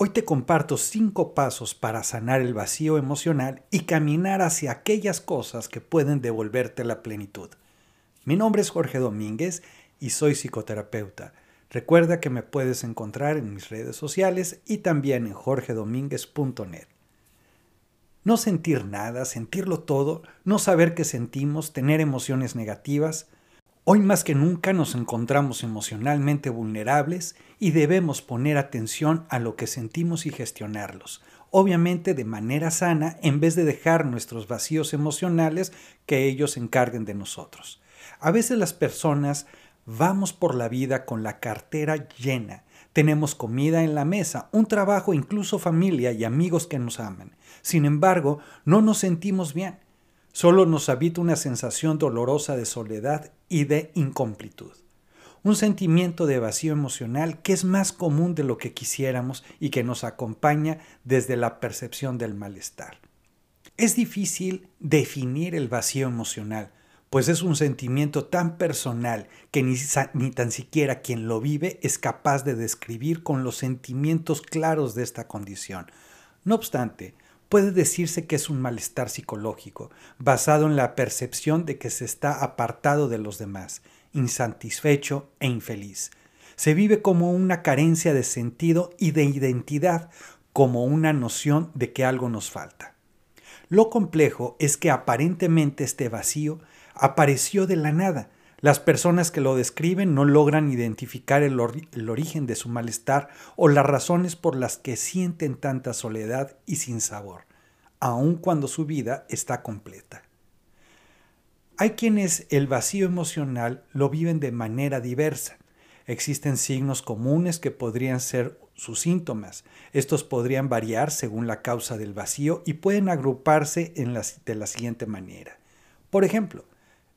Hoy te comparto cinco pasos para sanar el vacío emocional y caminar hacia aquellas cosas que pueden devolverte la plenitud. Mi nombre es Jorge Domínguez y soy psicoterapeuta. Recuerda que me puedes encontrar en mis redes sociales y también en jorgedomínguez.net. No sentir nada, sentirlo todo, no saber qué sentimos, tener emociones negativas, Hoy más que nunca nos encontramos emocionalmente vulnerables y debemos poner atención a lo que sentimos y gestionarlos, obviamente de manera sana en vez de dejar nuestros vacíos emocionales que ellos encarguen de nosotros. A veces las personas vamos por la vida con la cartera llena, tenemos comida en la mesa, un trabajo, incluso familia y amigos que nos aman. Sin embargo, no nos sentimos bien. Solo nos habita una sensación dolorosa de soledad y de incomplitud. Un sentimiento de vacío emocional que es más común de lo que quisiéramos y que nos acompaña desde la percepción del malestar. Es difícil definir el vacío emocional, pues es un sentimiento tan personal que ni, ni, tan siquiera quien lo vive es capaz de describir con los sentimientos claros de esta condición. No obstante, puede decirse que es un malestar psicológico, basado en la percepción de que se está apartado de los demás, insatisfecho e infeliz. Se vive como una carencia de sentido y de identidad, como una noción de que algo nos falta. Lo complejo es que aparentemente este vacío apareció de la nada, las personas que lo describen no logran identificar el, origen de su malestar o las razones por las que sienten tanta soledad y sin sabor, aun cuando su vida está completa. Hay quienes el vacío emocional lo viven de manera diversa. Existen signos comunes que podrían ser sus síntomas. Estos podrían variar según la causa del vacío y pueden agruparse de la siguiente manera. Por ejemplo,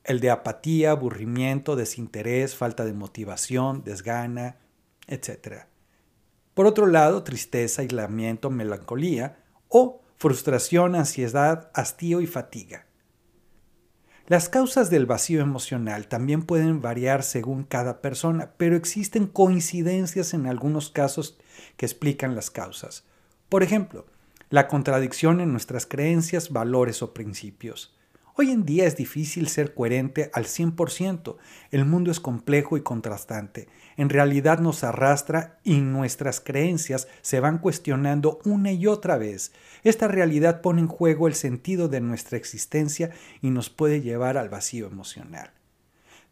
el de apatía, aburrimiento, desinterés, falta de motivación, desgana, etc. Por otro lado, tristeza, aislamiento, melancolía o frustración, ansiedad, hastío y fatiga. Las causas del vacío emocional también pueden variar según cada persona, pero existen coincidencias en algunos casos que explican las causas. Por ejemplo, la contradicción en nuestras creencias, valores o principios. Hoy en día es difícil ser coherente al 100%. El mundo es complejo y contrastante. En realidad nos arrastra y nuestras creencias se van cuestionando una y otra vez. Esta realidad pone en juego el sentido de nuestra existencia y nos puede llevar al vacío emocional.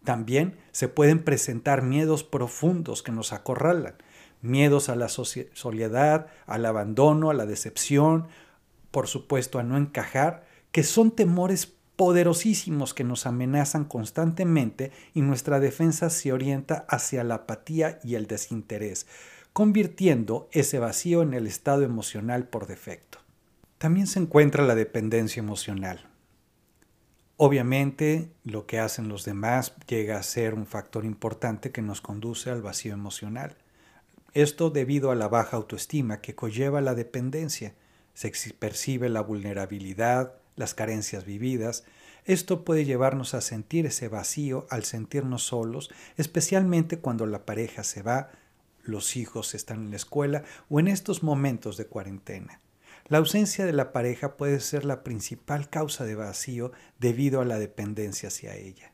También se pueden presentar miedos profundos que nos acorralan. Miedos a la soledad, al abandono, a la decepción, por supuesto a no encajar, que son temores poderosísimos que nos amenazan constantemente y nuestra defensa se orienta hacia la apatía y el desinterés, convirtiendo ese vacío en el estado emocional por defecto. También se encuentra la dependencia emocional. Obviamente, lo que hacen los demás llega a ser un factor importante que nos conduce al vacío emocional. Esto debido a la baja autoestima que conlleva la dependencia. Se percibe la vulnerabilidad, las carencias vividas. Esto puede llevarnos a sentir ese vacío al sentirnos solos, especialmente cuando la pareja se va, los hijos están en la escuela o en estos momentos de cuarentena. La ausencia de la pareja puede ser la principal causa de vacío debido a la dependencia hacia ella.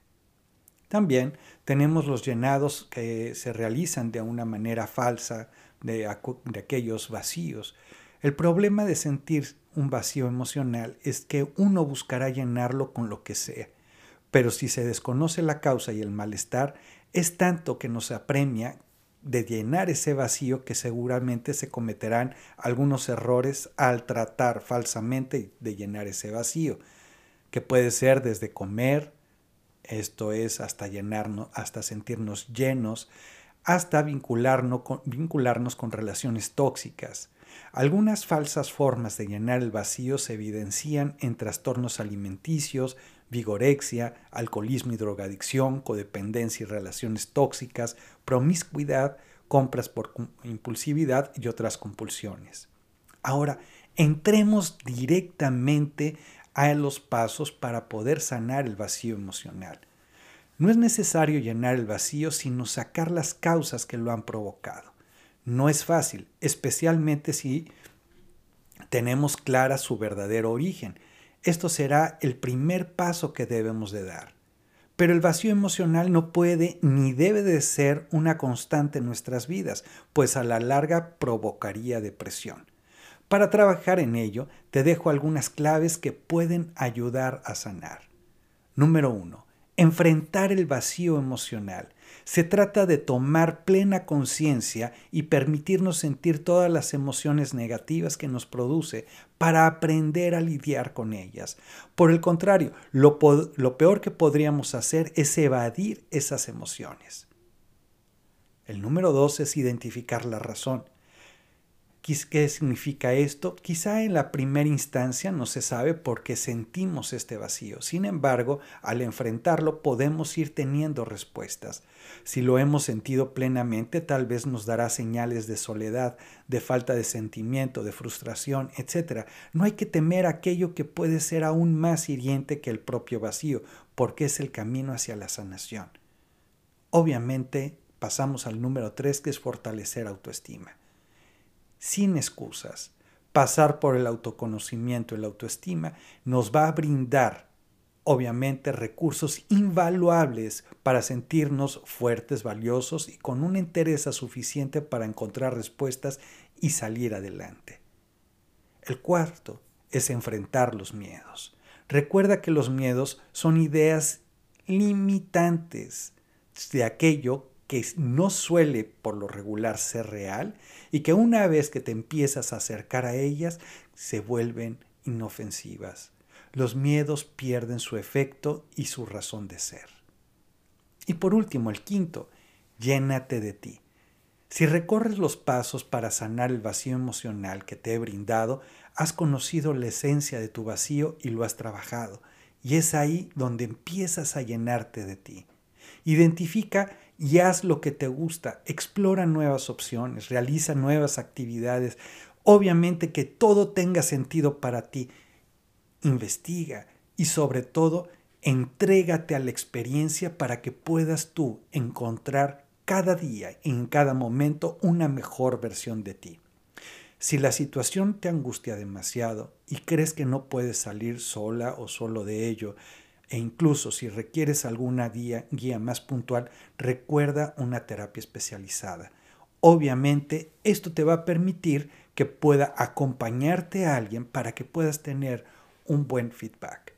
También tenemos los llenados que se realizan de una manera falsa de, de aquellos vacíos. El problema de sentir un vacío emocional es que uno buscará llenarlo con lo que sea. Pero si se desconoce la causa y el malestar, es tanto que nos apremia de llenar ese vacío que seguramente se cometerán algunos errores al tratar falsamente de llenar ese vacío, que puede ser desde comer, esto es hasta llenarnos, hasta sentirnos llenos, hasta vincularnos con, vincularnos con relaciones tóxicas, algunas falsas formas de llenar el vacío se evidencian en trastornos alimenticios, vigorexia, alcoholismo y drogadicción, codependencia y relaciones tóxicas, promiscuidad, compras por impulsividad y otras compulsiones. Ahora, entremos directamente a los pasos para poder sanar el vacío emocional. No es necesario llenar el vacío, sino sacar las causas que lo han provocado. No es fácil, especialmente si tenemos clara su verdadero origen. Esto será el primer paso que debemos de dar. Pero el vacío emocional no puede ni debe de ser una constante en nuestras vidas, pues a la larga provocaría depresión. Para trabajar en ello, te dejo algunas claves que pueden ayudar a sanar. Número 1. Enfrentar el vacío emocional. Se trata de tomar plena conciencia y permitirnos sentir todas las emociones negativas que nos produce para aprender a lidiar con ellas. Por el contrario, lo, peor que podríamos hacer es evadir esas emociones. El número dos es identificar la razón. ¿Qué significa esto? Quizá en la primera instancia no se sabe por qué sentimos este vacío. Sin embargo, al enfrentarlo podemos ir teniendo respuestas. Si lo hemos sentido plenamente, tal vez nos dará señales de soledad, de falta de sentimiento, de frustración, etc. No hay que temer aquello que puede ser aún más hiriente que el propio vacío, porque es el camino hacia la sanación. Obviamente, pasamos al número 3, que es fortalecer autoestima sin excusas. Pasar por el autoconocimiento y la autoestima nos va a brindar, obviamente, recursos invaluables para sentirnos fuertes, valiosos y con una interés suficiente para encontrar respuestas y salir adelante. El cuarto es enfrentar los miedos. Recuerda que los miedos son ideas limitantes de aquello que no suele por lo regular ser real y que una vez que te empiezas a acercar a ellas se vuelven inofensivas. Los miedos pierden su efecto y su razón de ser. Y por último, el quinto, llénate de ti. Si recorres los pasos para sanar el vacío emocional que te he brindado, has conocido la esencia de tu vacío y lo has trabajado. Y es ahí donde empiezas a llenarte de ti. Identifica y haz lo que te gusta, explora nuevas opciones, realiza nuevas actividades. Obviamente que todo tenga sentido para ti. Investiga y sobre todo entrégate a la experiencia para que puedas tú encontrar cada día, en cada momento, una mejor versión de ti. Si la situación te angustia demasiado y crees que no puedes salir sola o solo de ello, e incluso si requieres alguna guía, guía más puntual, recuerda una terapia especializada. Obviamente, esto te va a permitir que pueda acompañarte a alguien para que puedas tener un buen feedback.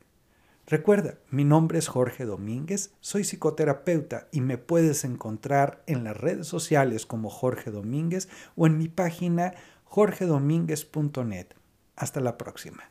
Recuerda, mi nombre es Jorge Domínguez, soy psicoterapeuta y me puedes encontrar en las redes sociales como Jorge Domínguez o en mi página jorgedomínguez.net. Hasta la próxima.